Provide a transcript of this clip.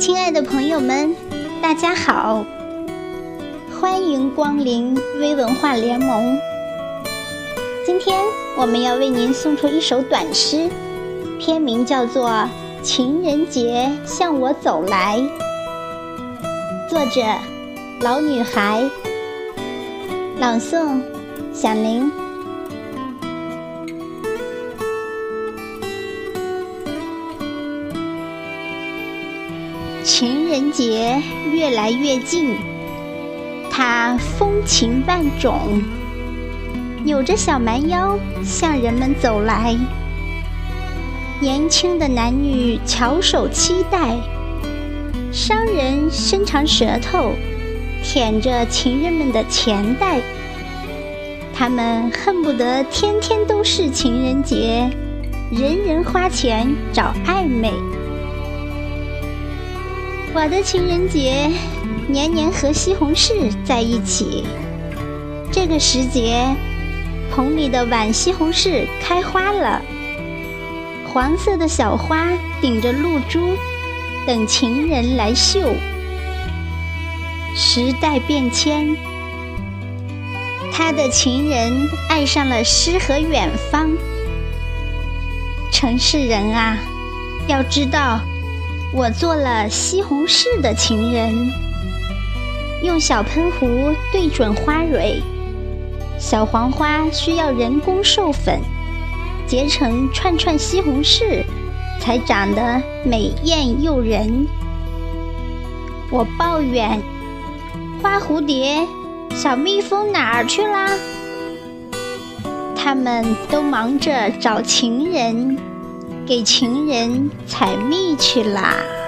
亲爱的朋友们，大家好，欢迎光临微文化联盟。今天我们要为您送出一首短诗，篇名叫做《情人节向我走来》，作者老女孩，朗诵响铃。情人节越来越近，它风情万种，扭着小蛮腰向人们走来。年轻的男女翘首期待，商人伸长舌头舔着情人们的钱袋。他们恨不得天天都是情人节，人人花钱找暧昧。我的情人节年年和西红柿在一起。这个时节，棚里的晚西红柿开花了，黄色的小花顶着露珠，等情人来绣。时代变迁，他的情人爱上了诗和远方。城市人啊，要知道。我做了西红柿的情人，用小喷壶对准花蕊，小黄花需要人工授粉，结成串串西红柿，才长得美艳诱人。我抱怨，花蝴蝶、小蜜蜂哪儿去啦？他们都忙着找情人。给情人采蜜去啦。